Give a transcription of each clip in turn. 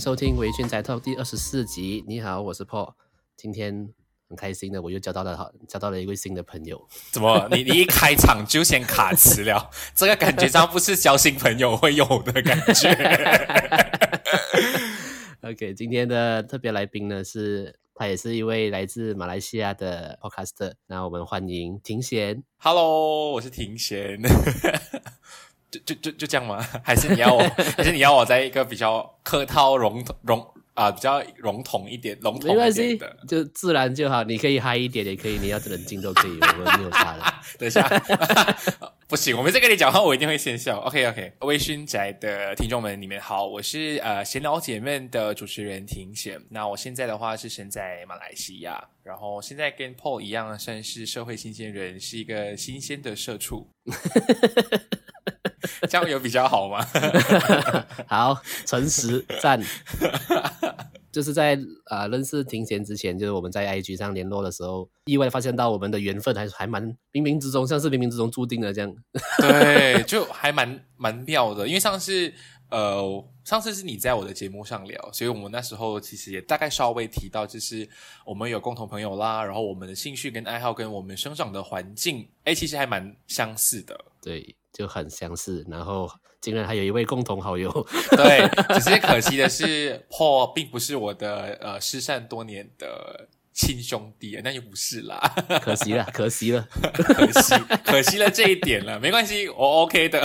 收听《微醺宅 Talk》第二十四集。你好，我是 Paul。今天很开心的，我又交到了好，交到了一位新的朋友。怎么？你你一开场就先卡词了？这个感觉上不是交新朋友会有的感觉。OK，今天的特别来宾呢是，他也是一位来自马来西亚的 Podcaster。那我们欢迎庭贤。Hello，我是庭贤。就就就就这样吗？还是你要我？还是你要我在一个比较客套、笼笼啊，比较笼统一点、笼统一点的，就自然就好。你可以嗨一点，也可以，你要冷静都可以，我们没有差的。等一下，不行，我们在跟你讲话，我一定会先笑。OK OK，微醺宅的听众们，你们好，我是呃闲聊姐妹的主持人庭贤。那我现在的话是身在马来西亚，然后现在跟 Paul 一样，算是社会新鲜人，是一个新鲜的社畜。这样有比较好吗？好，诚实赞。就是在啊、呃、认识庭贤之前，就是我们在 IG 上联络的时候，意外发现到我们的缘分还还蛮冥冥之中，像是冥冥之中注定的这样。对，就还蛮蛮妙的。因为上次呃上次是你在我的节目上聊，所以我们那时候其实也大概稍微提到，就是我们有共同朋友啦，然后我们的兴趣跟爱好跟我们生长的环境，哎，其实还蛮相似的。对。就很相似，然后竟然还有一位共同好友。对，只是可惜的是，Paul 并不是我的呃失散多年的亲兄弟，那就不是啦，可惜了，可惜了，可惜，可惜了这一点了，没关系，我 OK 的。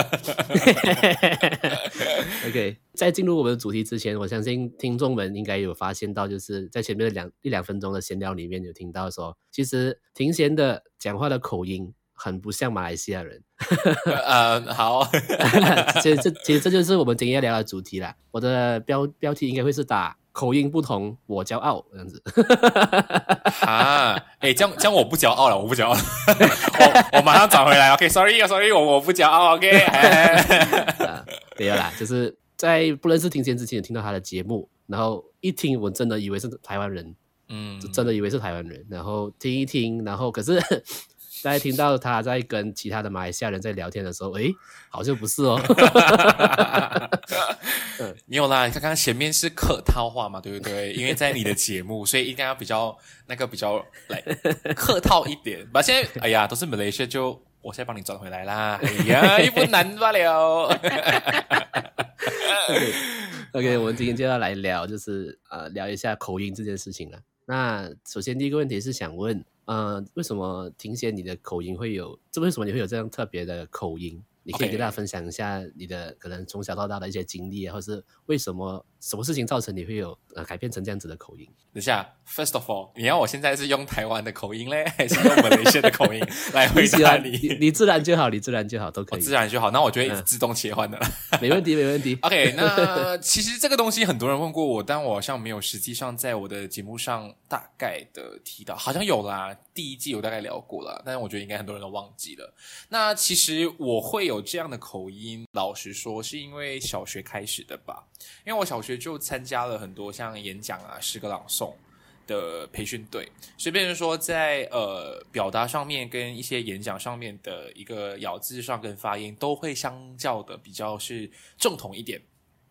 OK，在进入我们的主题之前，我相信听众们应该有发现到，就是在前面的两一两分钟的闲聊里面有听到说，其实庭贤的讲话的口音。很不像马来西亚人，呃，好，其实这其实这就是我们今天要聊的主题啦。我的标标题应该会是打口音不同，我骄傲这样子。啊，哎、欸，这样这样我不骄傲了，我不骄傲了，我我马上转回来。OK，Sorry，Sorry，、okay, 我我不骄傲。OK，没有啦，就是在不认识庭贤之前，听到他的节目，然后一听，我真的以为是台湾人，嗯，就真的以为是台湾人，然后听一听，然后可是。在听到他在跟其他的马来西亚人在聊天的时候，诶，好像不是哦。没有啦，刚刚前面是客套话嘛，对不对？因为在你的节目，所以应该要比较那个比较来客套一点。把现在，哎呀，都是马来西亚，就我现在帮你转回来啦。哎呀，也不难罢了。okay, OK，我们今天就要来聊，就是呃，聊一下口音这件事情了。那首先第一个问题是想问。呃，为什么听些你的口音会有？这为什么你会有这样特别的口音？你可以跟大家分享一下你的可能从小到大的一些经历，或是为什么什么事情造成你会有呃改变成这样子的口音？等下，First of all，你要我现在是用台湾的口音嘞，还是用马来西亚的口音 来回答你？你你自然就好，你自然就好，都可以。自然就好，那我就会自动切换的了。嗯、没问题，没问题。OK，那其实这个东西很多人问过我，但我好像没有实际上在我的节目上大概的提到，好像有啦，第一季有大概聊过了，但是我觉得应该很多人都忘记了。那其实我会有。有这样的口音，老实说，是因为小学开始的吧？因为我小学就参加了很多像演讲啊、诗歌朗诵的培训队，所以变成说在呃表达上面跟一些演讲上面的一个咬字上跟发音都会相较的比较是正统一点。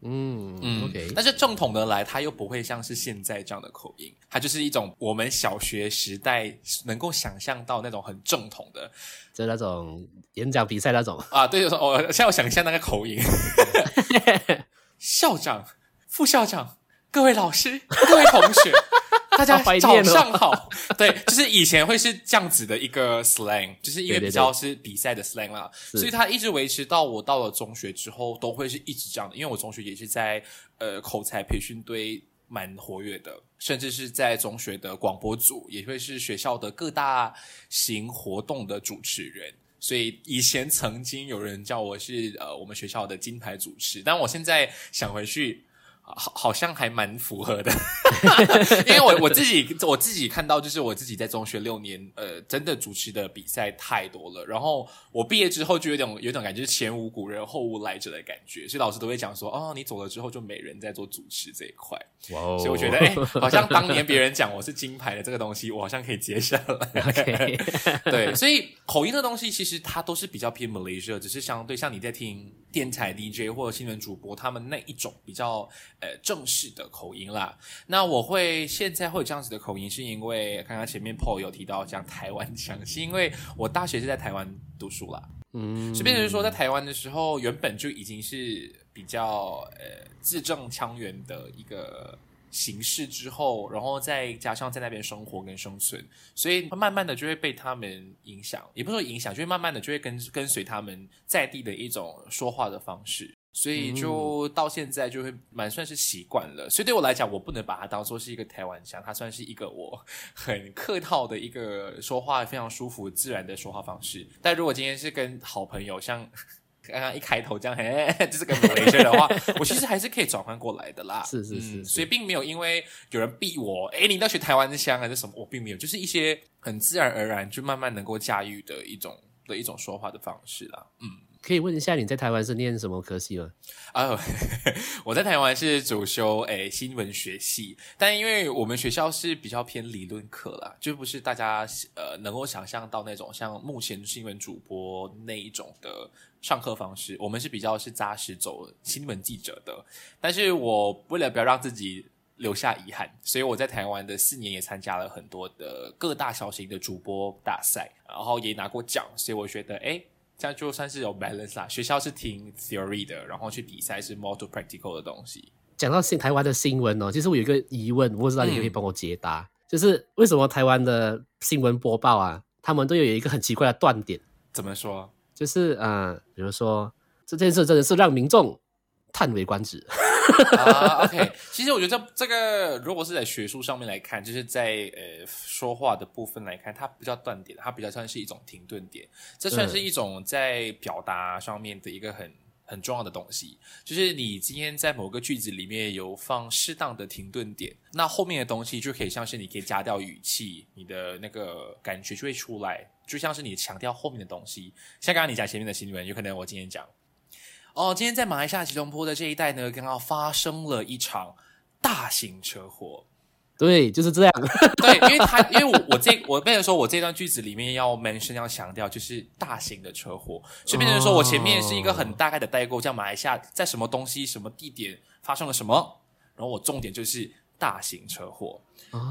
嗯嗯，OK，但是正统的来，它又不会像是现在这样的口音，它就是一种我们小学时代能够想象到那种很正统的，就那种演讲比赛那种啊。对，就是我现在我想一下那个口音，校长、副校长、各位老师、各位同学。大家早上好，对，就是以前会是这样子的一个 slang，就是因为比较是比赛的 slang 啦，对对对，所以它一直维持到我到了中学之后，都会是一直这样的。因为我中学也是在呃口才培训队蛮活跃的，甚至是在中学的广播组，也会是学校的各大型活动的主持人。所以以前曾经有人叫我是呃我们学校的金牌主持，但我现在想回去。好，好像还蛮符合的，因为我我自己我自己看到，就是我自己在中学六年，呃，真的主持的比赛太多了。然后我毕业之后，就有点有种感觉，是前无古人后无来者的感觉。所以老师都会讲说，哦，你走了之后，就没人在做主持这一块。哇哦！所以我觉得，哎，好像当年别人讲我是金牌的这个东西，我好像可以接下来。对，所以口音的东西其实它都是比较偏 Malaysia，只是相对像你在听。电台 DJ 或者新闻主播他们那一种比较呃正式的口音啦。那我会现在会有这样子的口音，是因为刚刚前面 Paul 有提到讲台湾腔，是因为我大学是在台湾读书啦。嗯，所以变成说在台湾的时候，原本就已经是比较呃字正腔圆的一个。形式之后，然后再加上在那边生活跟生存，所以慢慢的就会被他们影响，也不是说影响，就会慢慢的就会跟跟随他们在地的一种说话的方式，所以就到现在就会蛮算是习惯了。所以对我来讲，我不能把它当做是一个台湾腔，它算是一个我 很客套的一个说话非常舒服自然的说话方式。但如果今天是跟好朋友，像。刚刚一开头这样，嘿，就是个马来西亚的话，我其实还是可以转换过来的啦。是是是，是、嗯，所以并没有因为有人逼我，哎，你要学台湾腔还是什么，我并没有，就是一些很自然而然就慢慢能够驾驭的一种的一种说话的方式啦。嗯，可以问一下你在台湾是念什么科系吗？啊、我在台湾是主修诶新闻学系，但因为我们学校是比较偏理论课啦，就不是大家呃能够想象到那种像目前新闻主播那一种的。上课方式，我们是比较是扎实走新闻记者的，但是我为了不要让自己留下遗憾，所以我在台湾的四年也参加了很多的各大小型的主播大赛，然后也拿过奖，所以我觉得，诶，这样就算是有 balance 啦。学校是听 theory 的，然后去比赛是 more to practical 的东西。讲到新台湾的新闻哦，其实我有一个疑问，我不知道你可以帮我解答，嗯、就是为什么台湾的新闻播报啊，他们都有一个很奇怪的断点？怎么说？就是啊、呃，比如说这件事真的是让民众叹为观止。啊、uh,，OK，其实我觉得这这个如果是在学术上面来看，就是在呃说话的部分来看，它不叫断点，它比较像是一种停顿点。这算是一种在表达上面的一个很很重要的东西。就是你今天在某个句子里面有放适当的停顿点，那后面的东西就可以像是你可以加掉语气，你的那个感觉就会出来。就像是你强调后面的东西，像刚刚你讲前面的新闻，有可能我今天讲，哦，今天在马来西亚吉隆坡的这一带呢，刚刚发生了一场大型车祸。对，就是这样。对，因为他，因为我我这我变成说我这段句子里面要 mention 要强调就是大型的车祸，所以变成说我前面是一个很大概的代购，叫马来西亚在什么东西、什么地点发生了什么，然后我重点就是大型车祸。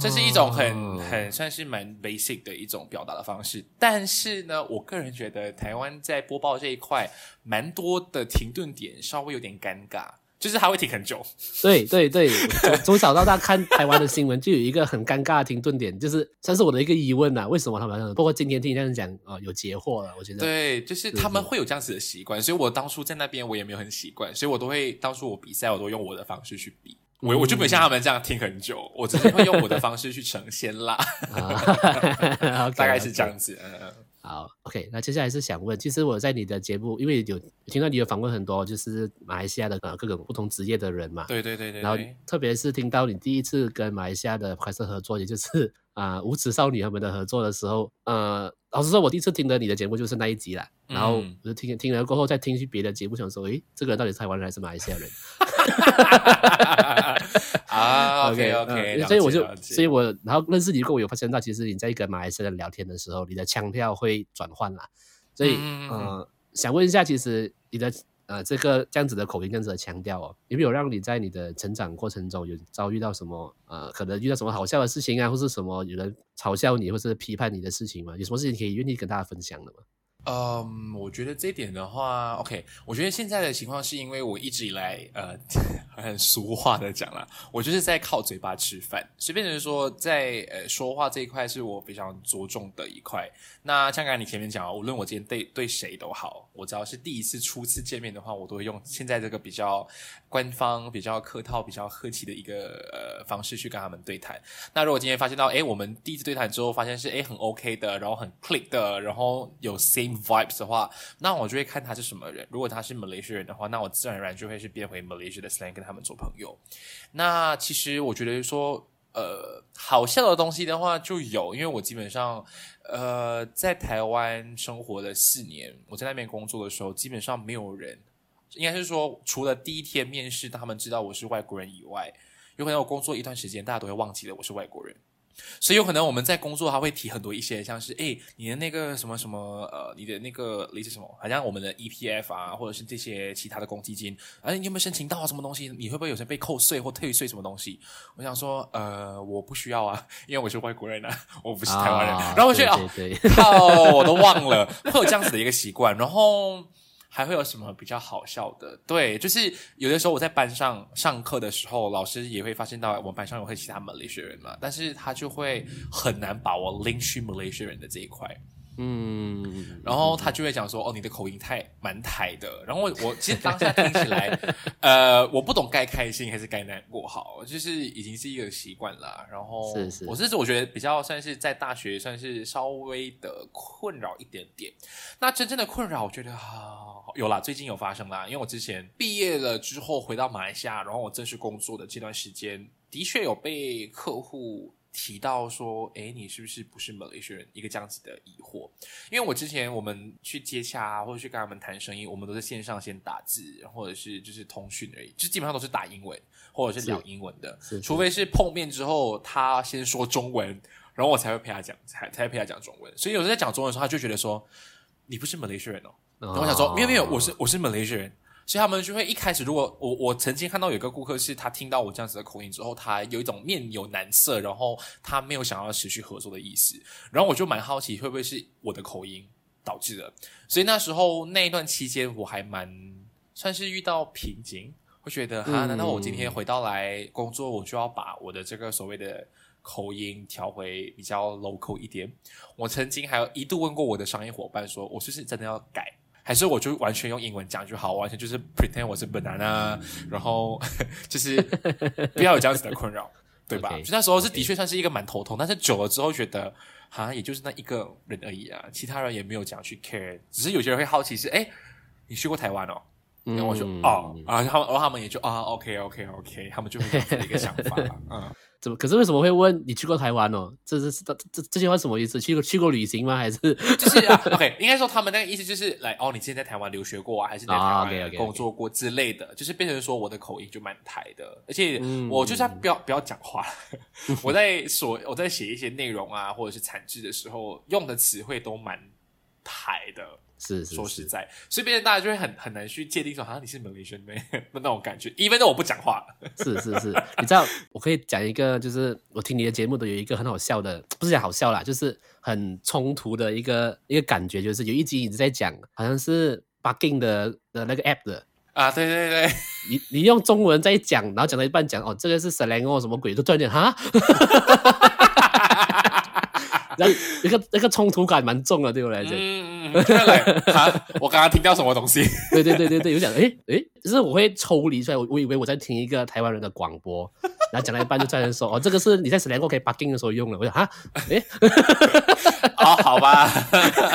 这是一种很很算是蛮 basic 的一种表达的方式，但是呢，我个人觉得台湾在播报这一块，蛮多的停顿点稍微有点尴尬，就是它会停很久。对对对，从从小到大看 台湾的新闻，就有一个很尴尬的停顿点，就是算是我的一个疑问啊，为什么他们？包括今天听这样讲啊、呃，有截获了，我觉得对，就是他们会有这样子的习惯，所以我当初在那边我也没有很习惯，所以我都会当初我比赛，我都用我的方式去比。我我就没像他们这样听很久，嗯、我只是会用我的方式去呈现啦，大概是这样子。嗯，好，OK，那接下来是想问，其实我在你的节目，因为有听到你有访问很多就是马来西亚的各种不同职业的人嘛，对对对对，然后特别是听到你第一次跟马来西亚的拍摄合作，也就是 啊、呃、无耻少女他们的合作的时候，呃，老实说，我第一次听的你的节目就是那一集啦，然后我就听听了过后再听去别的节目，想说，诶，这个人到底是台湾人还是马来西亚人？啊，OK OK，所以我就，所以我然后认识你过后，我有发现到，其实你在跟马来西亚人聊天的时候，你的腔调会转换啦。所以，嗯、呃，想问一下，其实你的呃这个这样子的口音，这样子的腔调哦，有没有让你在你的成长过程中有遭遇到什么呃，可能遇到什么好笑的事情啊，或是什么有人嘲笑你，或是批判你的事情吗？有什么事情可以愿意跟大家分享的吗？嗯，我觉得这一点的话，OK，我觉得现在的情况是因为我一直以来，呃，很俗话的讲啦，我就是在靠嘴巴吃饭，随便就是说在呃说话这一块是我非常着重的一块。那像刚你前面讲，无论我今天对对谁都好，我只要是第一次初次见面的话，我都会用现在这个比较官方、比较客套、比较客气的一个呃方式去跟他们对谈。那如果今天发现到，诶，我们第一次对谈之后发现是诶很 OK 的，然后很 click 的，然后有 same vibes 的话，那我就会看他是什么人。如果他是马来西亚人的话，那我自然而然就会是变回 Malaysia 的 slang 跟他们做朋友。那其实我觉得说，呃，好笑的东西的话就有，因为我基本上，呃，在台湾生活了四年，我在那边工作的时候，基本上没有人，应该是说，除了第一天面试，他们知道我是外国人以外，有可能我工作一段时间，大家都会忘记了我是外国人。所以有可能我们在工作，他会提很多一些，像是哎，你的那个什么什么呃，你的那个类似什么，好像我们的 EPF 啊，或者是这些其他的公积金，哎，你有没有申请到啊？什么东西？你会不会有些被扣税或退税什么东西？我想说，呃，我不需要啊，因为我是外国人啊，我不是台湾人。啊、然后我觉得哦，靠，我都忘了会有这样子的一个习惯，然后。还会有什么比较好笑的？对，就是有的时候我在班上上课的时候，老师也会发现到我们班上有会其他马来西亚人嘛，但是他就会很难把我拎去马来西亚人的这一块。嗯，然后他就会讲说：“哦，你的口音太蛮台的。”然后我我其实当下听起来，呃，我不懂该开心还是该难过，好，就是已经是一个习惯了。然后是是，我是我觉得比较算是在大学算是稍微的困扰一点点。那真正的困扰，我觉得啊，有啦，最近有发生啦。因为我之前毕业了之后回到马来西亚，然后我正式工作的这段时间，的确有被客户。提到说，哎，你是不是不是马来西亚人？一个这样子的疑惑，因为我之前我们去接洽啊，或者去跟他们谈生意，我们都是线上先打字，或者是就是通讯而已，就基本上都是打英文或者是聊英文的，除非是碰面之后他先说中文，然后我才会陪他讲，才才会陪他讲中文。所以有时候在讲中文的时候，他就觉得说，你不是马来西亚人哦，然后我想说，没有没有，我是我是马来西亚人。所以他们就会一开始，如果我我曾经看到有一个顾客是他听到我这样子的口音之后，他有一种面有难色，然后他没有想要持续合作的意思，然后我就蛮好奇会不会是我的口音导致的。所以那时候那一段期间我还蛮算是遇到瓶颈，会觉得哈，难道我今天回到来工作，我就要把我的这个所谓的口音调回比较 local 一点？我曾经还有一度问过我的商业伙伴说，我是不是真的要改？还是我就完全用英文讲就好，完全就是 pretend 我是 banana，然后 就是不要有这样子的困扰，对吧？就那时候是的确算是一个蛮头痛，但是久了之后觉得好像也就是那一个人而已啊，其他人也没有讲去 care，只是有些人会好奇是，哎，你去过台湾哦？然后我就哦，然后他们，然后他们也就啊，OK OK OK，他们就会有一个想法，嗯。怎么？可是为什么会问你去过台湾哦？这是这这这句话什么意思？去过去过旅行吗？还是就是、啊、OK？应该说他们那个意思就是来哦，你之前在台湾留学过啊，还是在台湾工作过之类的，就是变成说我的口音就蛮台的，而且我就算不要不要讲话，我在说我在写一些内容啊，或者是产制的时候用的词汇都蛮台的。是，是，说实在，所以别人大家就会很很难去界定说，好像你是 Malaysian 的那种感觉。因为那我不讲话，是是是，你知道，我可以讲一个，就是我听你的节目都有一个很好笑的，不是讲好笑啦，就是很冲突的一个一个感觉，就是有一集一直在讲，好像是 Bugging 的的那个 app 的啊，对对对，你你用中文在讲，然后讲到一半讲哦，这个是 slang 哦，什么鬼，就突然间哈。然 后那个那个冲突感蛮重的，对我来讲。嗯嗯啊。我刚刚听到什么东西？对对对对对，有讲诶诶，就是我会抽离出来，我我以为我在听一个台湾人的广播，然后讲到一半就突然说：“哦，这个是你在 Slang OK Bugging 的时候用的。”我想啊，哎。哦，好吧。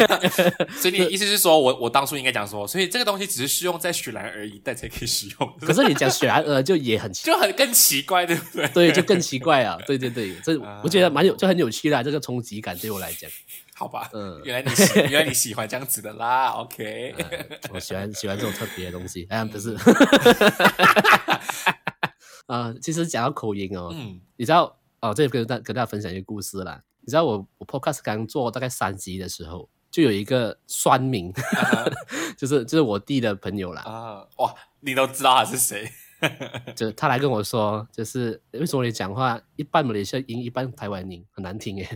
所以你意思是说我我当初应该讲说，所以这个东西只是适用在雪兰而已，但才可以使用。可是你讲雪兰呃就也很奇 就很更奇怪，对不对？对，就更奇怪啊！对对对，这我觉得蛮有，就很有趣啦。这个冲击感对我来讲，好吧，嗯，原来你喜原来你喜欢这样子的啦，OK，我喜欢喜欢这种特别的东西，哎，不是，啊，其实讲到口音哦，嗯，你知道哦，这里跟大跟大家分享一个故事啦。你知道我我 podcast 刚做大概三集的时候，就有一个酸民，uh huh. 就是就是我弟的朋友啦。啊，uh, 哇，你都知道他是谁？就他来跟我说，就是为什么你讲话一半马来西亚音，一半台湾音，很难听耶。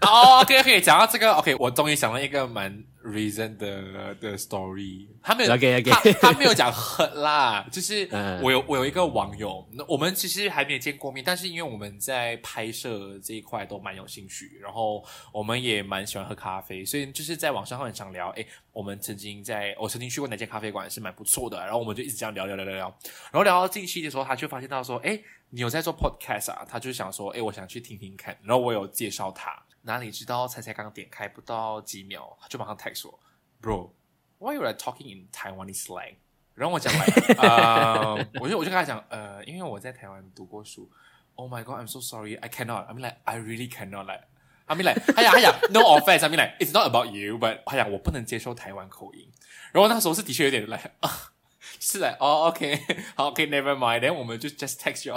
哦，OK，OK，讲到这个，OK，我终于想到一个蛮 reason 的的 story。他没有，okay, okay. 他他没有讲很啦，就是我有我有一个网友，我们其实还没有见过面，但是因为我们在拍摄这一块都蛮有兴趣，然后我们也蛮喜欢喝咖啡，所以就是在网上很常聊。诶，我们曾经在我曾经去过哪间咖啡馆是蛮不错的，然后我们就一直这样聊聊聊聊聊，然后聊到近期的时候，他就发现到说，诶，你有在做 podcast 啊？他就想说，诶，我想去听听看，然后我有介绍他。哪里知道才才刚点开不到几秒，就马上 text 我，Bro，why you are talking in Taiwanese slang？然后我讲来，呃，我就我就跟他讲，呃，因为我在台湾读过书。Oh my God，I'm so sorry，I cannot。I mean like，I really cannot like。阿米莱，哎呀哎呀，No offense，阿米莱，It's not about you，but 哎呀，我不能接受台湾口音。然后那时候是的确有点来啊。是的，哦、，OK，好可以 never mind，then 我们就 just text you，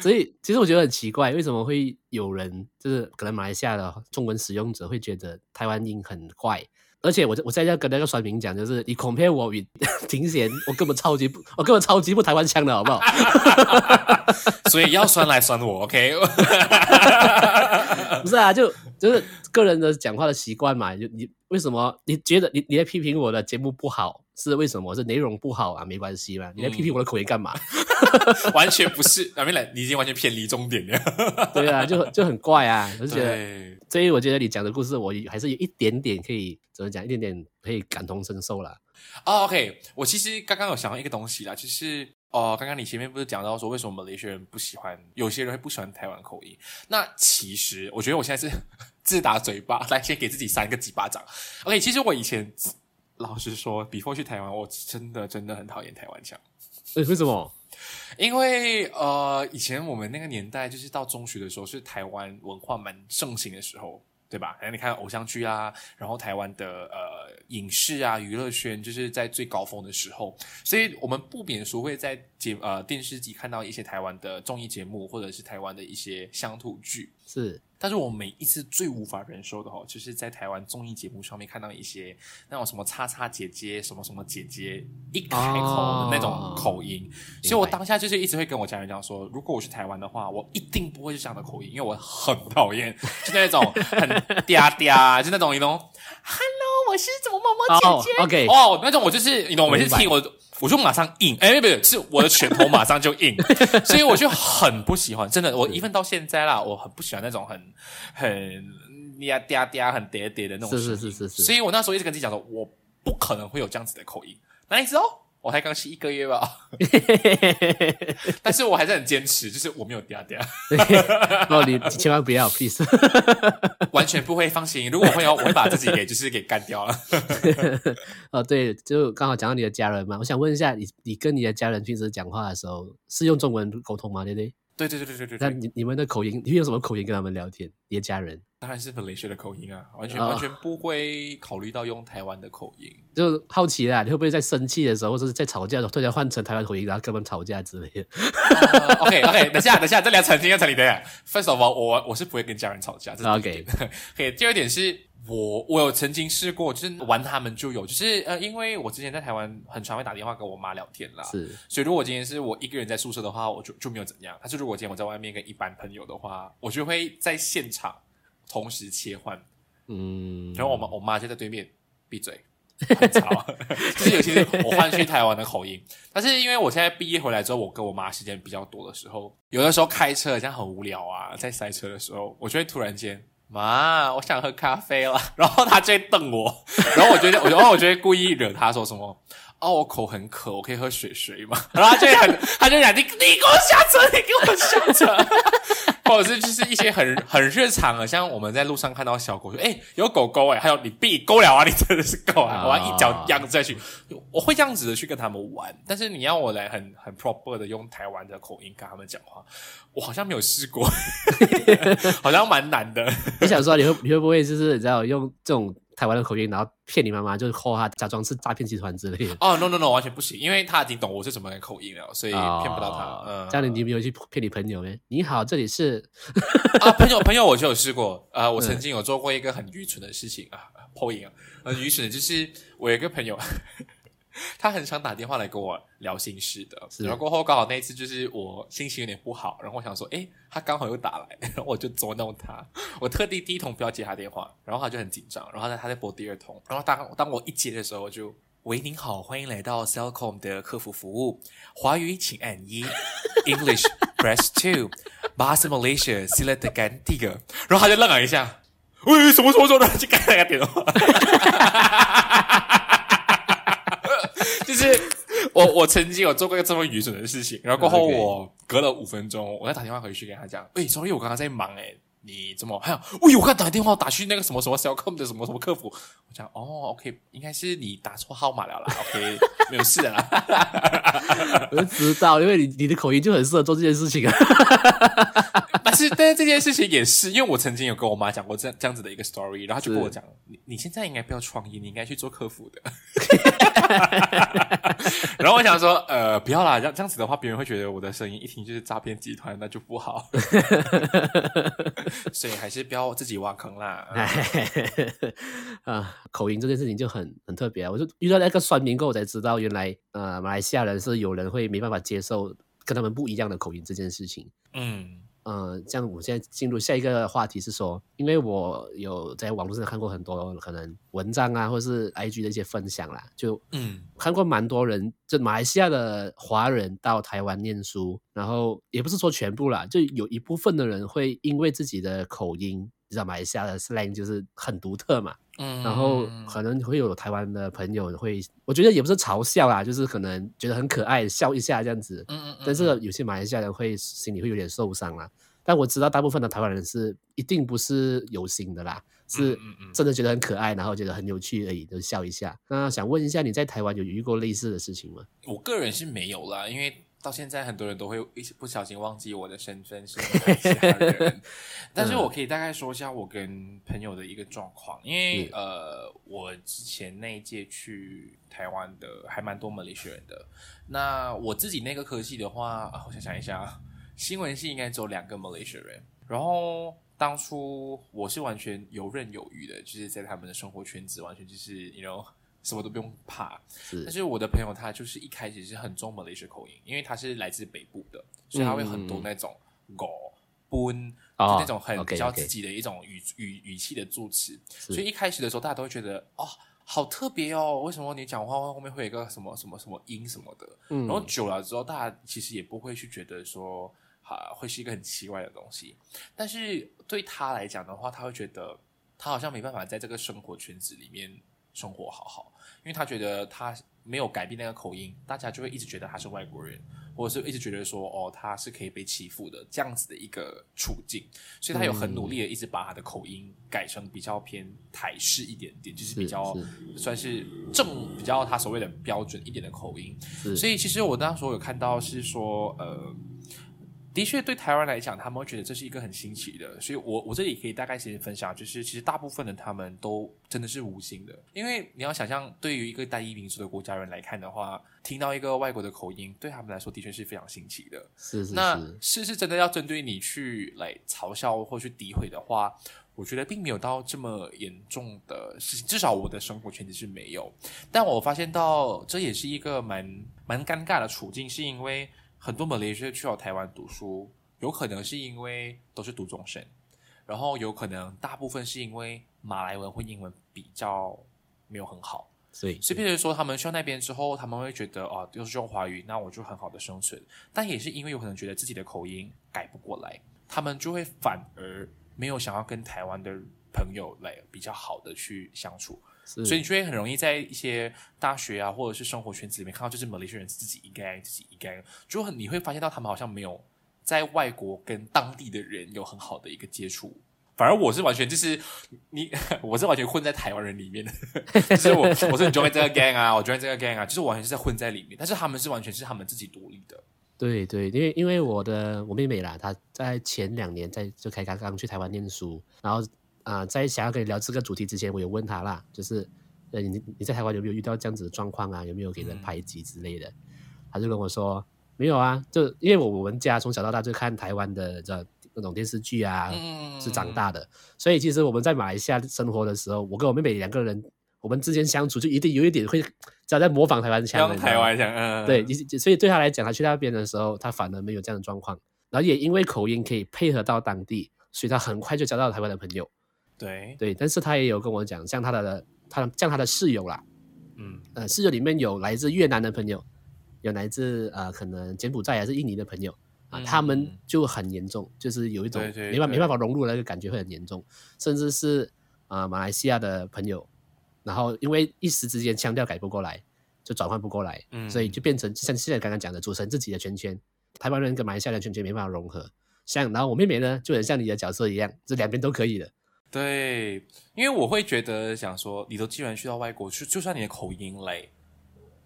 所以其实我觉得很奇怪，为什么会有人就是可能马来西亚的中文使用者会觉得台湾音很怪，而且我我在这跟那个酸民讲，就是你 compare 我与庭贤，我根本超级不，我根本超级不台湾腔的好不好？所以要酸来酸我，OK？不是啊，就就是个人的讲话的习惯嘛。就你为什么你觉得你你在批评我的节目不好，是为什么？是内容不好啊？没关系嘛。你来批评我的口音干嘛？嗯、完全不是，阿明来？你已经完全偏离重点了。对啊，就就很怪啊。我就觉得，所以我觉得你讲的故事，我还是有一点点可以怎么讲，一点点可以感同身受啦。哦，OK，我其实刚刚有想到一个东西啦，就是。哦，刚刚你前面不是讲到说为什么马来西亚人不喜欢，有些人会不喜欢台湾口音？那其实我觉得我现在是 自打嘴巴，来先给自己扇个几巴掌。OK，其实我以前老实说，before 去台湾，我真的真的很讨厌台湾腔。为什么？因为呃，以前我们那个年代，就是到中学的时候，是台湾文化蛮盛行的时候。对吧？然后你看偶像剧啊，然后台湾的呃影视啊、娱乐圈，就是在最高峰的时候，所以我们不免说会在节呃电视机看到一些台湾的综艺节目，或者是台湾的一些乡土剧。是，但是我每一次最无法忍受的哦，就是在台湾综艺节目上面看到一些那种什么叉叉姐姐、什么什么姐姐一开口的那种口音，哦、所以我当下就是一直会跟我家人讲说，如果我去台湾的话，我一定不会是这样的口音，因为我很讨厌就那种很嗲嗲，就那种一种 Hello，我是怎么某某姐姐、oh,，OK，哦，oh, 那种我就是你懂，我每次听我。我就马上硬，哎，不是，是我的拳头马上就硬，所以我就很不喜欢，真的，我 even 到现在啦，我很不喜欢那种很很嗲嗲嗲、很嗲嗲的那种是是是是是，所以我那时候一直跟自己讲说，我不可能会有这样子的口音，哪里知道？我才刚吸一个月吧，但是我还是很坚持，就是我没有嗲嗲。哦，你千万不要，please，完全不会放心。如果会有，我会把自己给就是给干掉了。哦，对，就刚好讲到你的家人嘛，我想问一下，你你跟你的家人平时讲话的时候是用中文沟通吗？对不对？对对对对对对。那你你们的口音，你用什么口音跟他们聊天？你的家人？当然是马来西亚的口音啊，完全、哦、完全不会考虑到用台湾的口音。就好奇啦，你会不会在生气的时候，或者是在吵架的时候，突然换成台湾口音，然后跟他们吵架之类的、呃？OK OK，等下等下，这里要澄清要澄清，等下。First of all，我我是不会跟家人吵架。这是 OK。OK，第二点是我我有曾经试过，就是玩他们就有，就是呃，因为我之前在台湾很常会打电话跟我妈聊天啦，是。所以如果今天是我一个人在宿舍的话，我就就没有怎样。但是如果今天我在外面跟一般朋友的话，我就会在现场。同时切换，嗯，然后我妈我妈就在对面闭嘴，很吵，就是尤其是我换去台湾的口音。但是因为我现在毕业回来之后，我跟我妈时间比较多的时候，有的时候开车这样很无聊啊，在塞车的时候，我就会突然间，妈，我想喝咖啡了，然后他就会瞪我，然后我觉得，我然后我就会故意惹他说什么。哦，我口很渴，我可以喝水水吗？然后他就很，他就讲你，你给我下车，你给我下车，或者是就是一些很很日常的，像我们在路上看到小狗，说，哎，有狗狗哎，还有你闭狗了啊，你真的是狗啊，我要一脚丫子下去，我会这样子的去跟他们玩，但是你要我来很很 proper 的用台湾的口音跟他们讲话，我好像没有试过，好像蛮难的。你想说你会你会不会就是你知道用这种？台湾的口音，然后骗你妈妈，就是扣他假装是诈骗集团之类的。哦、oh,，no no no，完全不行，因为他已经懂我是什么的口音了，所以骗不到他。Oh, 嗯，这样你有没有去骗你朋友呢？你好，这里是啊，朋友朋友，我就有试过。呃，我曾经有做过一个很愚蠢的事情啊，破音啊，很愚蠢的，就是我有一个朋友。他很想打电话来跟我聊心事的，然后过后刚好那一次就是我心情有点不好，然后我想说，哎，他刚好又打来，然后我就捉弄他，我特地第一通不要接他电话，然后他就很紧张，然后他他在拨第二通，然后当当我一接的时候，我就喂，您好，欢迎来到 Cellcom 的客服服务，华语请按一，English press two，Bahasa Malaysia select 按第个，然后他就愣了一下，喂，什么什么什么的，就挂那个电话。就是我，我曾经有做过一个这么愚蠢的事情，然后过后我隔了五分钟，我再打电话回去跟他讲，哎，所以我刚刚在忙，诶，你怎么还有？喂，我刚打电话打去那个什么什么 Cellcom 的什么什么客服，我讲哦，OK，应该是你打错号码了啦，OK，没有事的啦。我就知道，因为你你的口音就很适合做这件事情啊。但，是，但是这件事情也是，因为我曾经有跟我妈讲过这样这样子的一个 story，然后就跟我讲，你你现在应该不要创业，你应该去做客服的。然后我想说，呃，不要啦，这样这样子的话，别人会觉得我的声音一听就是诈骗集团，那就不好。所以还是不要自己挖坑啦。啊，口音这件事情就很很特别，我就遇到那个酸民过后，我才知道原来呃，马来西亚人是有人会没办法接受跟他们不一样的口音这件事情。嗯。嗯、呃，这样我们现在进入下一个话题是说，因为我有在网络上看过很多可能文章啊，或者是 IG 的一些分享啦，就嗯，看过蛮多人，就马来西亚的华人到台湾念书，然后也不是说全部啦，就有一部分的人会因为自己的口音。知道马来西亚的 slang 就是很独特嘛，嗯，然后可能会有台湾的朋友会，我觉得也不是嘲笑啦，就是可能觉得很可爱，笑一下这样子，嗯嗯，但是有些马来西亚人会心里会有点受伤啦。但我知道大部分的台湾人是一定不是有心的啦，是真的觉得很可爱，然后觉得很有趣而已，就笑一下。那想问一下，你在台湾有遇过类似的事情吗？我个人是没有啦，因为。到现在，很多人都会一不小心忘记我的身份是马来西亚人，但是我可以大概说一下我跟朋友的一个状况，因为呃，我之前那一届去台湾的还蛮多马来西亚人的。那我自己那个科系的话，啊、我想想一下，新闻系应该只有两个马来西亚人。然后当初我是完全游刃有余的，就是在他们的生活圈子，完全就是，you know。什么都不用怕，是。但是我的朋友他就是一开始是很重马来西亚口音，因为他是来自北部的，所以他会很多那种狗奔，嗯、就那种很比较自己的一种语、哦、语语，语气的助词。所以一开始的时候，大家都会觉得哦，好特别哦，为什么你讲话后面会有一个什么什么什么音什么的？嗯。然后久了之后，大家其实也不会去觉得说啊，会是一个很奇怪的东西。但是对他来讲的话，他会觉得他好像没办法在这个生活圈子里面。生活好好，因为他觉得他没有改变那个口音，大家就会一直觉得他是外国人，或者是一直觉得说哦，他是可以被欺负的这样子的一个处境，所以他有很努力的一直把他的口音改成比较偏台式一点点，就是比较算是正，比较他所谓的标准一点的口音。所以其实我那时候有看到是说呃。的确，对台湾来讲，他们会觉得这是一个很新奇的，所以我我这里可以大概先分享，就是其实大部分的他们都真的是无心的，因为你要想象，对于一个单一民族的国家人来看的话，听到一个外国的口音，对他们来说的确是非常新奇的。是是是，那是是真的要针对你去来嘲笑或去诋毁的话，我觉得并没有到这么严重的事情，至少我的生活圈子是没有。但我发现到这也是一个蛮蛮尴尬的处境，是因为。很多马来西亚去到台湾读书，有可能是因为都是读中生，然后有可能大部分是因为马来文或英文比较没有很好，所以，所以比如说他们去到那边之后，他们会觉得哦，又是用华语，那我就很好的生存。但也是因为有可能觉得自己的口音改不过来，他们就会反而没有想要跟台湾的朋友来比较好的去相处。所以你就会很容易在一些大学啊，或者是生活圈子里面看到，就是马来西亚人自己一个自己一个，就很你会发现到他们好像没有在外国跟当地的人有很好的一个接触，反而我是完全就是你，我是完全混在台湾人里面的，就是我我是很 join 这个 gang 啊，我 join 这个 gang 啊，就是完全是在混在里面，但是他们是完全是他们自己独立的。对对，因为因为我的我妹妹啦，她在前两年在就开刚刚去台湾念书，然后。啊、呃，在想要跟你聊这个主题之前，我有问他啦，就是，呃，你你在台湾有没有遇到这样子的状况啊？有没有给人排挤之类的？嗯、他就跟我说没有啊，就因为我我们家从小到大就看台湾的这那种电视剧啊，嗯、是长大的，所以其实我们在马来西亚生活的时候，我跟我妹妹两个人，我们之间相处就一定有一点会，只要在模仿台湾腔，台湾腔，嗯，对，所以对他来讲，他去那边的时候，他反而没有这样的状况，然后也因为口音可以配合到当地，所以他很快就交到了台湾的朋友。对。对，但是他也有跟我讲，像他的他像他的室友啦，嗯。呃室友里面有来自越南的朋友，有来自呃可能柬埔寨还是印尼的朋友啊，嗯、他们就很严重，就是有一种没办没办法融入的那个感觉会很严重，甚至是啊、呃、马来西亚的朋友，然后因为一时之间腔调改不过来，就转换不过来，嗯、所以就变成像现在刚刚讲的，组成自己的圈圈，台湾人跟马来西亚的圈圈没办法融合，像然后我妹妹呢就很像你的角色一样，这两边都可以的。对，因为我会觉得想说，你都既然去到外国去，就算你的口音来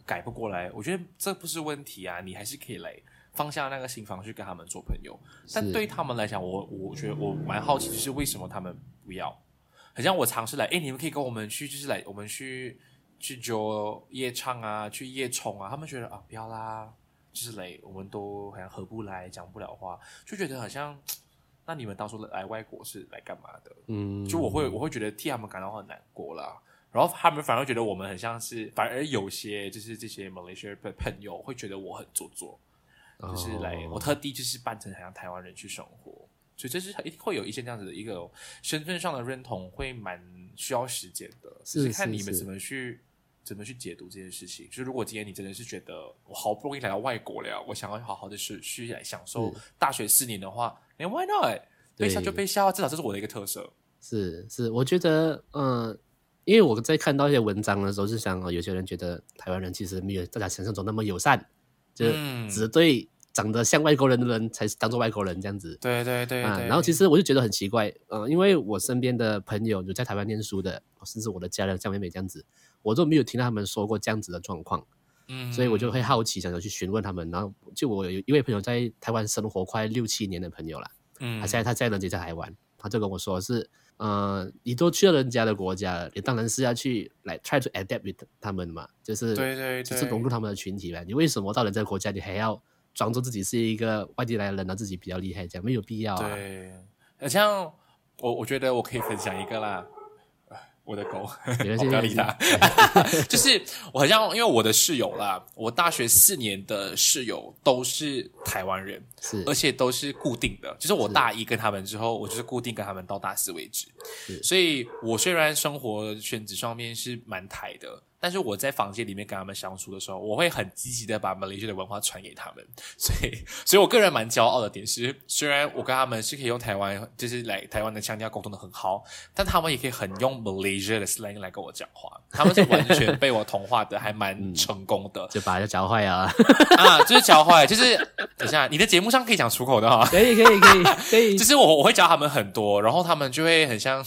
改不过来，我觉得这不是问题啊，你还是可以来放下那个心房去跟他们做朋友。但对他们来讲，我我觉得我蛮好奇，就是为什么他们不要？好像我尝试来，哎，你们可以跟我们去，就是来我们去去就夜唱啊，去夜冲啊，他们觉得啊不要啦，就是来我们都好像合不来，讲不了话，就觉得好像。那你们当初来外国是来干嘛的？嗯，就我会我会觉得替他们感到很难过啦。然后他们反而觉得我们很像是，反而有些就是这些 Malaysia 的朋友会觉得我很做作，就是来、哦、我特地就是扮成好像台湾人去生活，所以这是一定会有一些这样子的一个身份上的认同，会蛮需要时间的。是，是，是看你们怎么去怎么去解读这件事情。就是如果今天你真的是觉得我好不容易来到外国了，我想要好好的去去来享受大学四年的话。连 Why not？被笑就被笑，至少这是我的一个特色。是是，我觉得，嗯、呃，因为我在看到一些文章的时候，是想，有些人觉得台湾人其实没有大家想象中那么友善，就只对长得像外国人的人才当做外国人这样子。对对对，对、啊。然后其实我就觉得很奇怪，嗯、呃，因为我身边的朋友有在台湾念书的，甚至我的家人像妹妹这样子，我都没有听到他们说过这样子的状况。嗯，所以我就会好奇，想要去询问他们。然后就我有一位朋友在台湾生活快六七年的朋友啦，嗯，他现在他现在人就在台湾，他就跟我说是，呃，你都去了人家的国家了，你当然是要去来、try to adapt with 他们嘛，就是对对对，就是融入他们的群体呗。你为什么到人家国家，你还要装作自己是一个外地来的人，然后自己比较厉害，这样没有必要啊。对，好像我我觉得我可以分享一个啦。我的狗，不要理他。就是我好像，因为我的室友啦，我大学四年的室友都是台湾人，是，而且都是固定的。就是我大一跟他们之后，我就是固定跟他们到大四为止。所以我虽然生活圈子上面是蛮台的。但是我在房间里面跟他们相处的时候，我会很积极的把马来西亚的文化传给他们，所以，所以我个人蛮骄傲的点是，虽然我跟他们是可以用台湾，就是来台湾的腔调沟通的很好，但他们也可以很用 Malaysia 的 slang 来跟我讲话，他们是完全被我同化的，还蛮成功的，嗯、就把它教坏啊，啊，就是教坏，就是等一下，你的节目上可以讲出口的哈，可以，可以，可以，可以，就是我我会教他们很多，然后他们就会很像。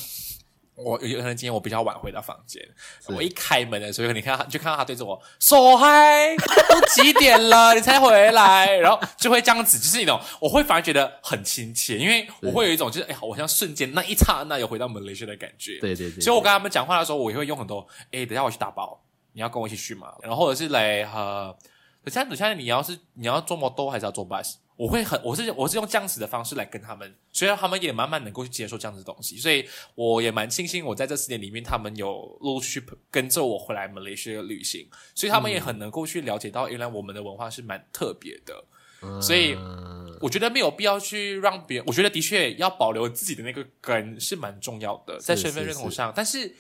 我有可能今天我比较晚回到房间，我一开门的时候，你看就看到他对着我说嗨，都几点了 你才回来，然后就会这样子，就是那种我会反而觉得很亲切，因为我会有一种就是哎呀，我像瞬间那一刹那有回到马来西亚的感觉。对对对，所以我跟他们讲话的时候，我也会用很多哎，等下我去打包，你要跟我一起去吗？然后或者是来呃，等下等下你要是你要坐摩托还是要坐巴士？我会很，我是我是用这样子的方式来跟他们，所以他们也慢慢能够去接受这样子的东西，所以我也蛮庆幸我在这四年里面，他们有陆续跟着我回来马来西亚旅行，所以他们也很能够去了解到，原来我们的文化是蛮特别的，嗯、所以我觉得没有必要去让别人，我觉得的确要保留自己的那个根是蛮重要的，在身份认同上，是是。是，但是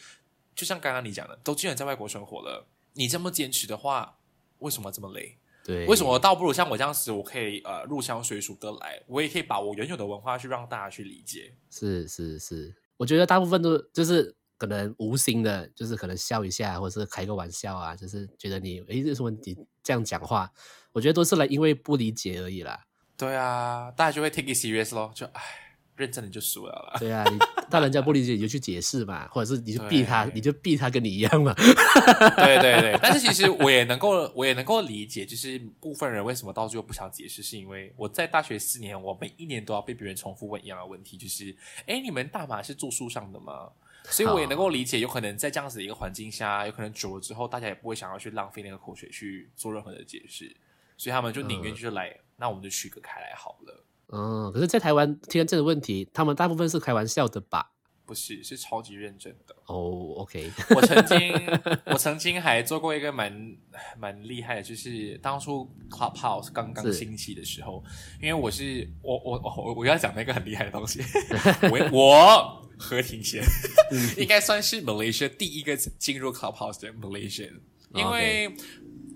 就像刚刚你讲的，都既然在外国生活了，你这么坚持的话，为什么这么累？对，为什么倒不如像我这样子，我可以呃入乡随俗的来，我也可以把我原有的文化去让大家去理解。是是是，我觉得大部分都就是可能无心的，就是可能笑一下，或者是开个玩笑啊，就是觉得你诶，为什么你这样讲话？我觉得都是来因为不理解而已啦。对啊，大家就会 take it serious 咯，就唉。认真的就输了啦。对啊，你 大人家不理解你就去解释嘛，或者是你就避他，你就避他跟你一样嘛。对对对，但是其实我也能够，我也能够理解，就是部分人为什么到最后不想解释，是因为我在大学四年，我每一年都要被别人重复问一样的问题，就是，哎，你们大马是住树上的吗？所以我也能够理解，有可能在这样子的一个环境下，有可能久了之后，大家也不会想要去浪费那个口水去做任何的解释，所以他们就宁愿就是来，嗯、那我们就区隔开来好了。嗯，可是，在台湾听这个问题，他们大部分是开玩笑的吧？不是，是超级认真的。哦、oh,，OK。我曾经，我曾经还做过一个蛮蛮厉害的，就是当初 Clubhouse 刚刚兴起的时候，因为我是我我我我要讲那个很厉害的东西，我我何庭贤应该算是 Malaysia 第一个进入 Clubhouse 的 Malaysian，因为。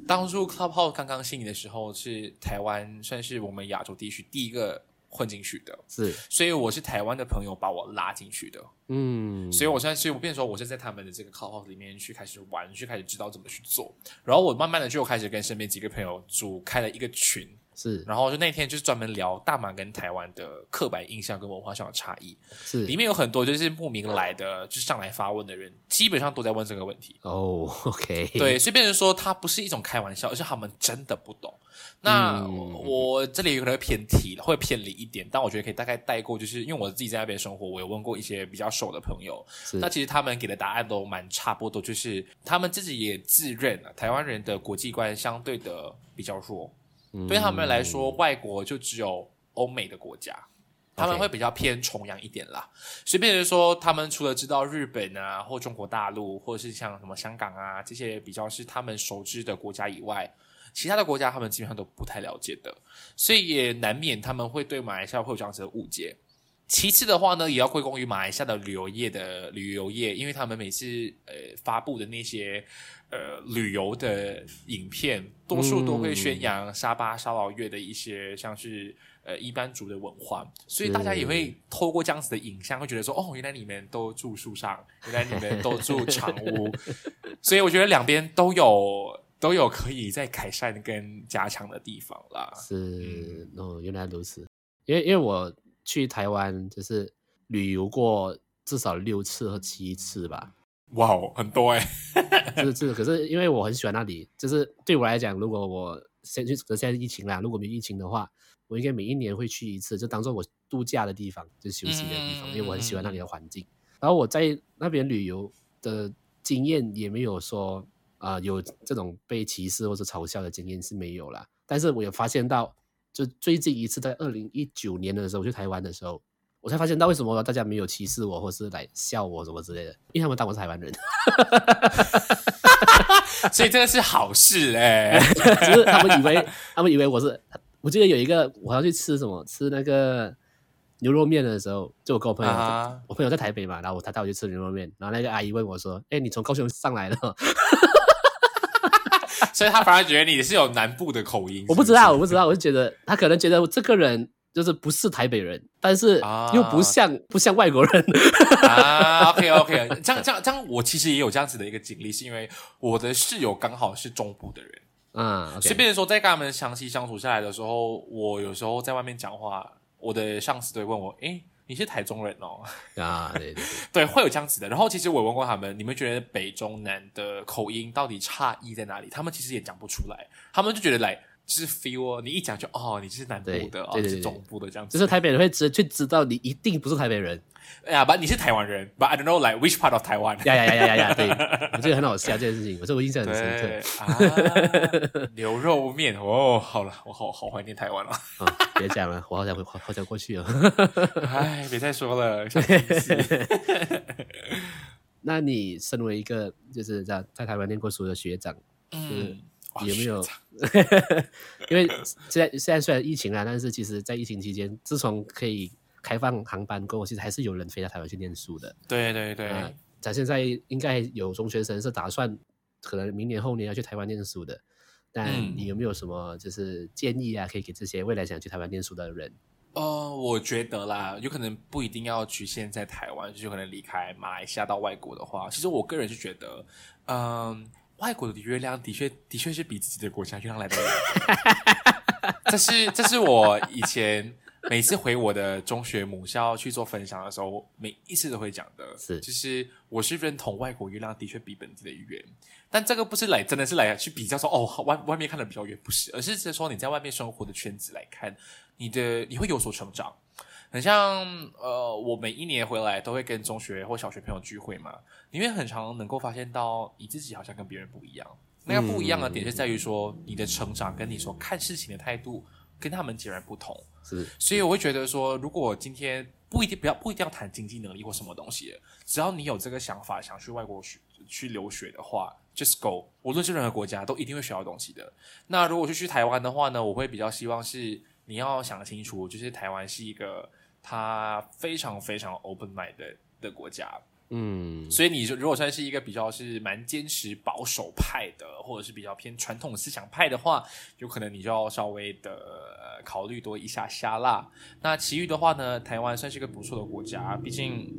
当初 Clubhouse 刚刚兴起的时候，是台湾算是我们亚洲地区第一个混进去的，是，所以我是台湾的朋友把我拉进去的，嗯，所以我现在，所以我变成说我是在他们的这个 Clubhouse 里面去开始玩，去开始知道怎么去做，然后我慢慢的就开始跟身边几个朋友组开了一个群，是，然后就那天就是专门聊大马跟台湾的刻板印象跟文化上的差异，是，里面有很多就是慕名来的，就是上来发问的人，基本上都在问这个问题。哦，OK，对，所以变成说它不是一种开玩笑，而是他们真的不懂。那、嗯、我这里有可能会偏题了，会偏离一点，但我觉得可以大概带过，就是因为我自己在那边生活，我有问过一些比较熟的朋友，那其实他们给的答案都蛮差不多，就是。他们自己也自认啊台湾人的国际观相对的比较弱，嗯、对他们来说，外国就只有欧美的国家，他们会比较偏崇洋一点啦。所以变成说，他们除了知道日本啊，或中国大陆，或者是像什么香港啊这些比较是他们熟知的国家以外。其他的国家他们基本上都不太了解的，所以也难免他们会对马来西亚会有这样子的误解。其次的话呢，也要归功于马来西亚的旅游业的旅游业，因为他们每次呃发布的那些呃旅游的影片，多数都会宣扬沙巴沙劳越的一些像是呃伊班族的文化，所以大家也会透过这样子的影像，会觉得说哦，原来你们都住树上，原来你们都住长屋，所以我觉得两边都有。都有可以再改善跟加强的地方啦。是哦，原来如此。因为因为我去台湾就是旅游过至少六次和七次吧。哇哦，很多哎。是是，可是因为我很喜欢那里，就是对我来讲，如果我现就现在疫情啦，如果没疫情的话，我应该每一年会去一次，就当做我度假的地方，就休息的地方，因为我很喜欢那里的环境。然后我在那边旅游的经验也没有说。啊、有这种被歧视或者嘲笑的经验是没有啦，但是我有发现到，就最近一次在二零一九年的时候我去台湾的时候，我才发现到为什么大家没有歧视我或是来笑我什么之类的，因为他们当我是台湾人，所以这个是好事哎、欸，只是他们以为他们以为我是，我记得有一个我要去吃什么吃那个牛肉面的时候，就我跟我朋友，啊、我朋友在台北嘛，然后他带我去吃牛肉面，然后那个阿姨问我说，哎，你从高雄上来了？所以他反而觉得你是有南部的口音是不是？我不知道，我不知道，我就觉得他可能觉得这个人就是不是台北人，但是又不像、啊、不像外国人啊。OK OK，这样这样这样，我其实也有这样子的一个经历，是因为我的室友刚好是中部的人，嗯，所以变成说在跟他们长期相处下来的时候，我有时候在外面讲话，我的上司都会问我，诶你是台中人哦？啊，对对对，对，会有这样子的。然后其实我问过他们，你们觉得北中南的口音到底差异在哪里？他们其实也讲不出来，他们就觉得来。就是 feel，哦你一讲就哦，你是南部的，哦，是中部的这样子。就是台北人会直接知道你一定不是台北人。哎呀，不，你是台湾人，But I don't know like which part of Taiwan。呀呀呀呀呀！对，我觉得很好笑这件事情，我这我印象很深刻。啊、牛肉面哦，好了，我好好怀念台湾了。哦、别讲了，我好想回，好想过去哦。哎，别再说了。那你身为一个就是在在台湾念过书的学长，嗯。有没有？因为现在现在虽然疫情了，但是其实，在疫情期间，自从可以开放航班过后，其实还是有人飞到台湾去念书的。对对对。咱、呃、现在应该有中学生是打算可能明年后年要去台湾念书的，但你有没有什么就是建议啊，可以给这些未来想去台湾念书的人？呃，我觉得啦，有可能不一定要局限在台湾，就可能离开马来西亚到外国的话，其实我个人是觉得，嗯、呃。外国的月亮的确的确是比自己的国家月亮来的。亮，这是这是我以前每次回我的中学母校去做分享的时候，每一次都会讲的，是。就是我是认同外国月亮的确比本地的圆，但这个不是来真的是来去比较说哦外外面看的比较远，不是，而是说你在外面生活的圈子来看，你的你会有所成长。很像，呃，我每一年回来都会跟中学或小学朋友聚会嘛，因为很常能够发现到你自己好像跟别人不一样。那个不一样的点是在于说，你的成长跟你所看事情的态度跟他们截然不同。是，所以我会觉得说，如果今天不一定不要不一定要谈经济能力或什么东西，只要你有这个想法想去外国学去留学的话，just go。无论是任何国家，都一定会学到东西的。那如果是去台湾的话呢，我会比较希望是你要想清楚，就是台湾是一个。它非常非常 open mind 的的国家，嗯，所以你说如果算是一个比较是蛮坚持保守派的，或者是比较偏传统思想派的话，有可能你就要稍微的考虑多一下下啦。那其余的话呢，台湾算是一个不错的国家，毕竟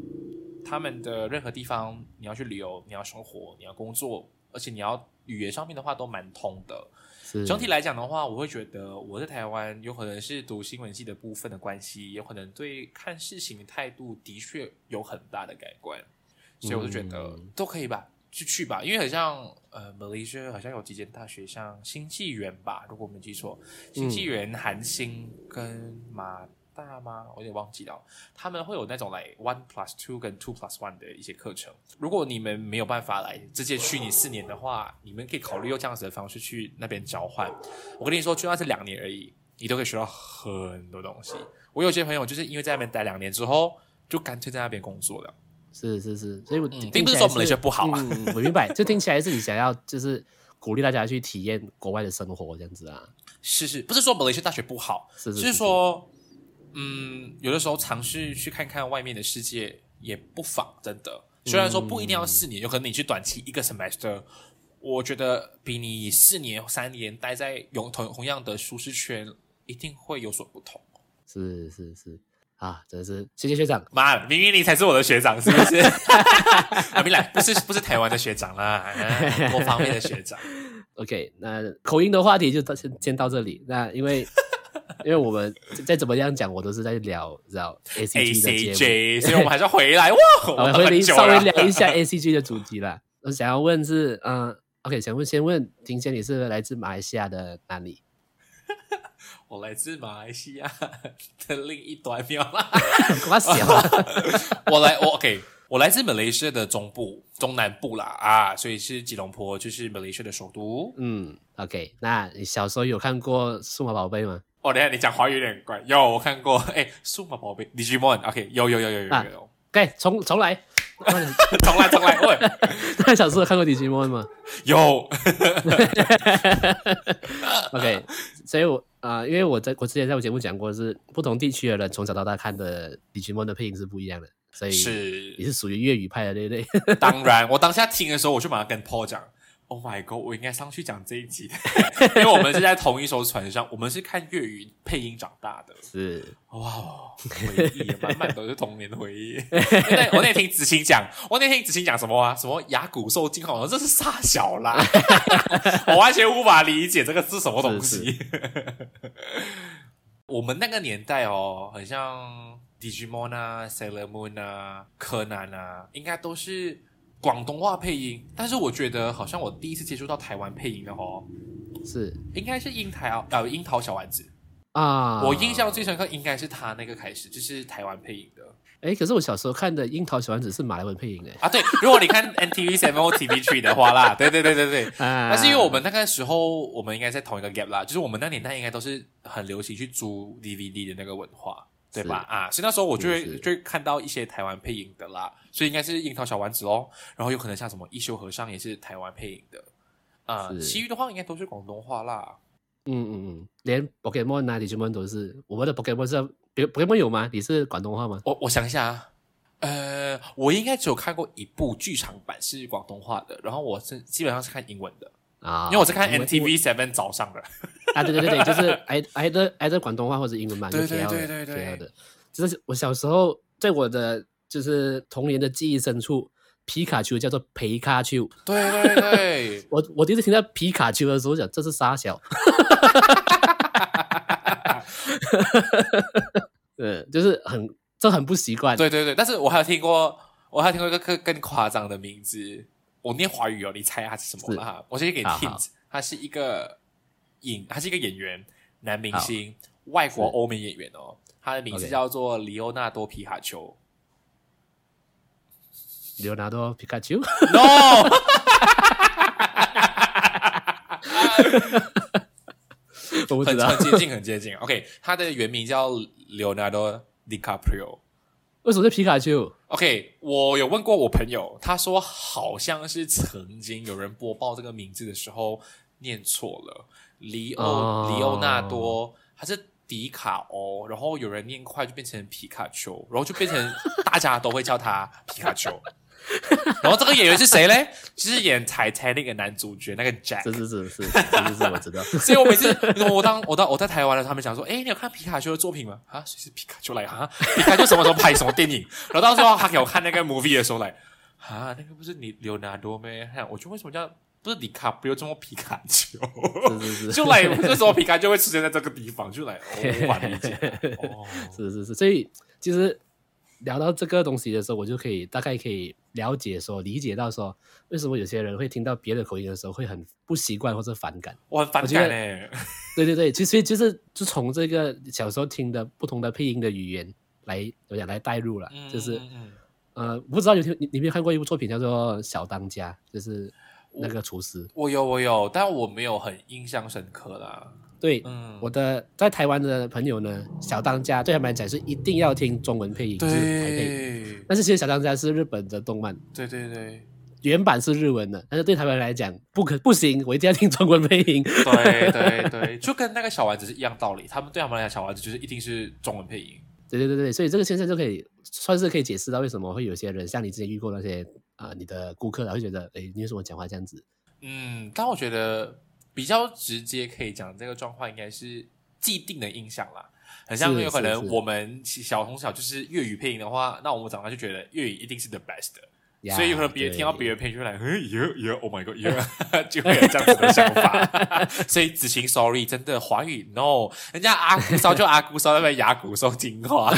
他们的任何地方你要去旅游、你要生活、你要工作，而且你要语言上面的话都蛮通的。是整体来讲的话，我会觉得我在台湾有可能是读新闻系的部分的关系，有可能对看事情的态度的确有很大的改观，所以我就觉得都可以吧，就去吧。因为好像呃，Malaysia 好像有几间大学，像新纪元吧，如果我没记错，新纪元、韩星跟马。大吗？我有点忘记了。他们会有那种来 one plus two 跟 two plus one 的一些课程。如果你们没有办法来直接去你四年的话，你们可以考虑用这样子的方式去那边交换。我跟你说，就算是两年而已，你都可以学到很多东西。我有些朋友就是因为在那边待两年之后，就干脆在那边工作了。是是是，所以我、嗯、并不是说我们那些不好啊、嗯。我明白，就听起来是你想要就是鼓励大家去体验国外的生活这样子啊。是是，不是说马来西亚大学不好，是是，是，是，是说。嗯，有的时候尝试去看看外面的世界也不妨，真的。虽然说不一定要四年，有可能你去短期一个 semester，我觉得比你四年三年待在同同样的舒适圈，一定会有所不同。是是是，啊，真的是谢谢学长。妈，明明你才是我的学长，是不是？阿，明来不是不是台湾的学长啦，多方面的学长。OK，那口音的话题就到先先到这里。那因为。因为我们再怎么样讲，我都是在聊聊 A C G 的节目，所以我们还是要回来哇，我们回来稍微 聊一下 A C G 的主题啦。我想要问是，嗯、呃、，OK，想问先问庭谦，你是来自马来西亚的哪里？我来自马来西亚的另一端，没有啦，我小，我来，我 OK，我来自马来西亚的中部、中南部啦啊，所以是吉隆坡，就是马来西亚的首都。嗯，OK，那你小时候有看过数码宝贝吗？哦，等下你讲华语有点怪。有我看过，哎，数码宝贝，Digimon，OK，有有有有有有有。OK，重 重来，重来重来。喂，那小时候看过 Digimon 吗？有。OK，所以我啊、呃，因为我在我之前在我节目讲过，是不同地区的人从小到大看的 Digimon 的配音是不一样的，所以是你是属于粤语派的，对不对？当然，我当下听的时候，我就马上跟 Paul 讲。Oh my god！我应该上去讲这一集，因为我们是在同一艘船上，我们是看粤语配音长大的。是哇，回忆满满都是童年的回忆。我那天听子晴讲，我那天听子晴讲什么啊？什么牙骨兽进化？这是啥小啦？我完全无法理解这个是什么东西。是是 我们那个年代哦，很像 Digimon 啊、Sailor Moon 啊、柯南啊，应该都是。广东话配音，但是我觉得好像我第一次接触到台湾配音的哦，是。应该是樱桃呃樱桃小丸子。啊，我印象最深刻应该是他那个开始就是台湾配音的。哎，可是我小时候看的樱桃小丸子是马来文配音哎啊，对，如果你看 NTV Seven or TV3 的话啦，对对对对对，啊、但是因为我们那个时候我们应该在同一个 gap 啦，就是我们那年代应该都是很流行去租 DVD 的那个文化。对吧？啊，所以那时候我就会就会看到一些台湾配音的啦，所以应该是樱桃小丸子哦，然后有可能像什么一休和尚也是台湾配音的，啊、呃，其余的话应该都是广东话啦。嗯嗯嗯，连 Pokemon 啊、Digimon 都是，我们的 Pokemon 是 Pokemon 有吗？你是广东话吗？我我想一下啊，呃，我应该只有看过一部剧场版是广东话的，然后我是基本上是看英文的。啊，因为我是看 NTV Seven 早上的啊，对对对对，就是挨挨着挨着广东话或者英文版，对对对对对的。就是我小时候在我的就是童年的记忆深处，皮卡丘叫做皮卡丘，对对对，我我第一次听到皮卡丘的时候，讲这是沙小，对，就是很这很不习惯，对对对。但是我还有听过，我还有听过一个更更夸张的名字。我念华语哦，你猜它是什么了哈？我先给你 hint，他是一个演，他是一个演员，男明星，外国欧美演员哦。他的名字叫做里奥纳多皮卡丘。里欧纳多皮卡丘？No，我不知道，很接近，很接近。OK，他的原名叫里欧纳多迪卡普里奥。为什么是皮卡丘？OK，我有问过我朋友，他说好像是曾经有人播报这个名字的时候念错了，里欧、哦、里欧纳多，他是迪卡欧，然后有人念快就变成皮卡丘，然后就变成大家都会叫他皮卡丘。然后这个演员是谁嘞？就是演《Titanic》那个男主角那个 Jack。是是是是是是是，我知道。所以我每次我当我到我在台湾的他们想说，哎，你有看皮卡丘的作品吗？啊，谁是皮卡丘来啊？皮卡丘什么时候拍什么电影？然后到时候他给我看那个 movie 的时候来，啊，那个不是你 Leonardo 吗？我觉得为什么叫不是迪卡不有这么皮卡丘，是是是，就来为什么皮卡丘会出现在这个地方？就来无法理解。哦，是是是，所以其实聊到这个东西的时候，我就可以大概可以了解说，理解到说，为什么有些人会听到别的口音的时候会很不习惯或者反感。我很反感哎。对对对，其实就是就从这个小时候听的不同的配音的语言来来带入了，嗯、就是。嗯呃，不知道有听你有没有看过一部作品叫做《小当家》，就是那个厨师。我，我有我有，但我没有很印象深刻啦。对，嗯，我的在台湾的朋友呢，《小当家》对他们来讲是一定要听中文配音，对就是台配。但是其实《小当家》是日本的动漫，对对对，原版是日文的，但是对他们来讲不可不行，我一定要听中文配音。对对对，就跟那个小丸子是一样道理，他们对他们来讲，小丸子就是一定是中文配音。对对对对，所以这个现象就可以算是可以解释到为什么会有些人像你之前遇过那些啊、呃，你的顾客然后觉得，哎，你为什么讲话这样子？嗯，但我觉得比较直接可以讲这个状况，应该是既定的印象啦。很像有可能我们小从小就是粤语配音的话，那我们长大就觉得粤语一定是 the best 的。Yeah, 所以有可能别人听到别人配音就会来，哎呀呀，Oh my God，就会有这样子的想法。所以子晴，Sorry，真的华语 No，人家阿姑烧就阿姑烧，那边哑骨说精华，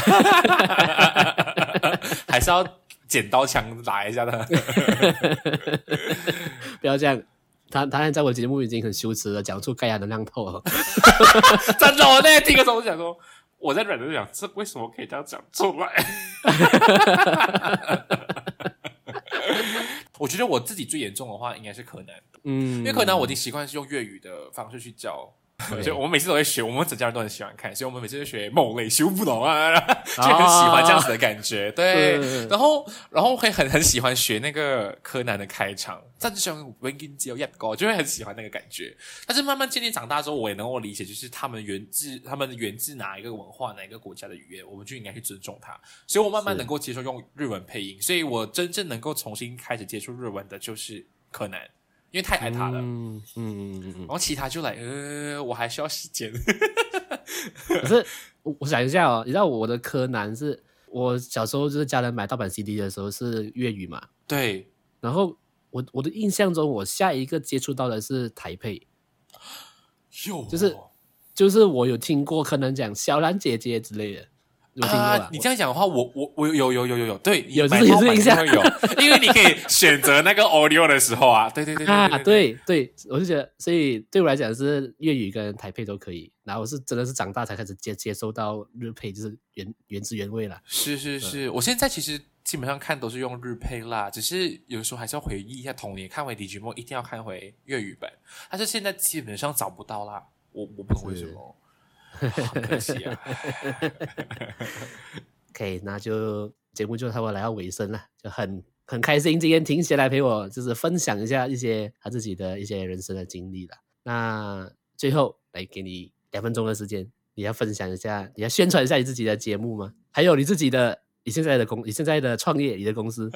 还是要剪刀枪打一下的。不要这样，他他在我节目已经很羞耻了，讲出盖亚的亮透了。真的，我那天听的时候我就想说，我在软的讲，这为什么可以这样讲出来？我觉得我自己最严重的话，应该是柯南，嗯，因为柯南我已经习惯是用粤语的方式去叫，所以我们每次都会学，我们整家人都很喜欢看，所以我们每次都学某类修不懂啊，就很喜欢这样子的感觉，对，然后然后会很很喜欢学那个柯南的开场，战争文英只有一个，就会很喜欢那个感觉。但是慢慢渐渐长大之后，我也能够理解，就是他们源自他们源自哪一个文化、哪一个国家的语言，我们就应该去尊重它。所以我慢慢能够接受用日文配音，所以我真正能够重新开始接触日文的就是柯南。因为太爱他了，嗯嗯嗯嗯，然后其他就来，呃，我还需要时间。可是我我想一下哦，你知道我的柯南是我小时候就是家人买盗版 CD 的时候是粤语嘛？对。然后我我的印象中，我下一个接触到的是台配，有，就是就是我有听过柯南讲小兰姐姐之类的。啊，你这样讲的话，我我我有有有有有对，有这个印象有，因为你可以选择那个 audio 的时候啊，对对对啊，对对，我就觉得，所以对我来讲是粤语跟台配都可以，然后我是真的是长大才开始接接受到日配，就是原原汁原味了。是是是，我现在其实基本上看都是用日配啦，只是有时候还是要回忆一下童年，看回 Digimon 一定要看回粤语版，但是现在基本上找不到啦，我我不懂为什么。好可惜啊可以那就节目就差不多来到尾声了，就很很开心今天停下来陪我，就是分享一下一些他自己的一些人生的经历了。那最后来给你两分钟的时间，你要分享一下，你要宣传一下你自己的节目吗？还有你自己的。你现在的公，你现在的创业，你的公司，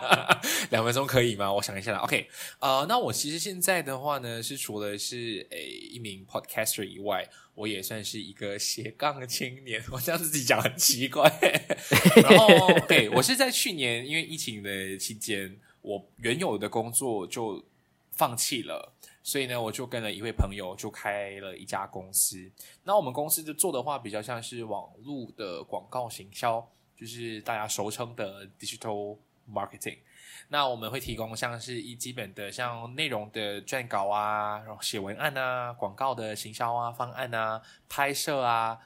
两分钟可以吗？我想一下啦。OK，呃，那我其实现在的话呢，是除了是诶一名 podcaster 以外，我也算是一个斜杠青年。我这样自己讲很奇怪。然后，OK，我是在去年因为疫情的期间，我原有的工作就放弃了，所以呢，我就跟了一位朋友就开了一家公司。那我们公司就做的话，比较像是网络的广告行销。就是大家熟称的 digital marketing，那我们会提供像是一基本的像内容的撰稿啊，然后写文案啊，广告的行销啊，方案啊，拍摄啊，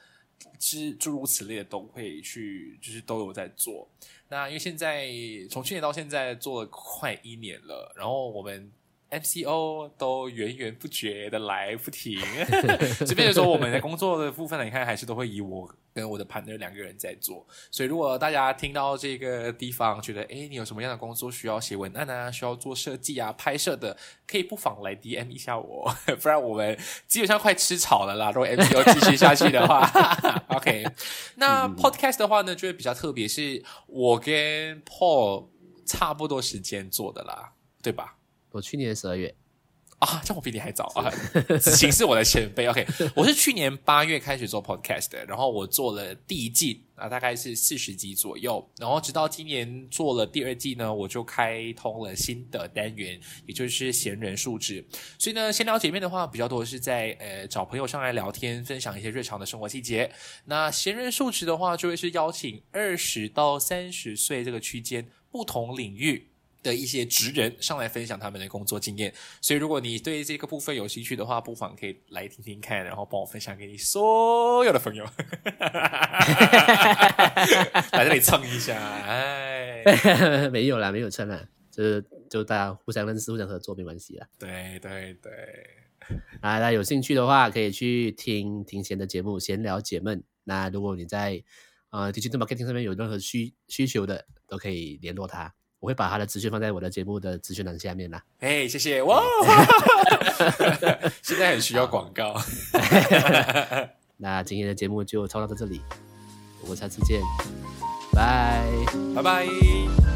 之诸如此类的都会去，就是都有在做。那因为现在从去年到现在做了快一年了，然后我们。MCO 都源源不绝的来不停，这边的时候我们的工作的部分呢，你看还是都会以我跟我的 partner 两个人在做。所以如果大家听到这个地方觉得，哎，你有什么样的工作需要写文案啊，需要做设计啊、拍摄的，可以不妨来 DM 一下我，不然我们基本上快吃草了啦。如果 MCO 继续下去的话，OK。那 Podcast 的话呢，就会比较特别，是我跟 Paul 差不多时间做的啦，对吧？我去年十二月啊，这我比你还早啊！子晴是我的前辈。OK，我是去年八月开始做 Podcast 的，然后我做了第一季啊，大概是四十集左右，然后直到今年做了第二季呢，我就开通了新的单元，也就是闲人述职。所以呢，闲聊姐妹的话比较多是在呃找朋友上来聊天，分享一些日常的生活细节。那闲人述职的话，就会是邀请二十到三十岁这个区间不同领域。的一些职人上来分享他们的工作经验，所以如果你对这个部分有兴趣的话，不妨可以来听听看，然后帮我分享给你所有的朋友，来这里蹭一下，哎，没有啦，没有蹭啦，就是就大家互相认识、互相合作没关系啦。对对对，啊，大家有兴趣的话，可以去听庭贤的节目《闲聊解闷》。那如果你在呃 Digital Marketing 上面有任何需需求的，都可以联络他。我会把他的资讯放在我的节目的资讯栏下面啦。哎，谢谢哇！现在很需要广告。那今天的节目就操到到这里，我们下次见，拜拜拜。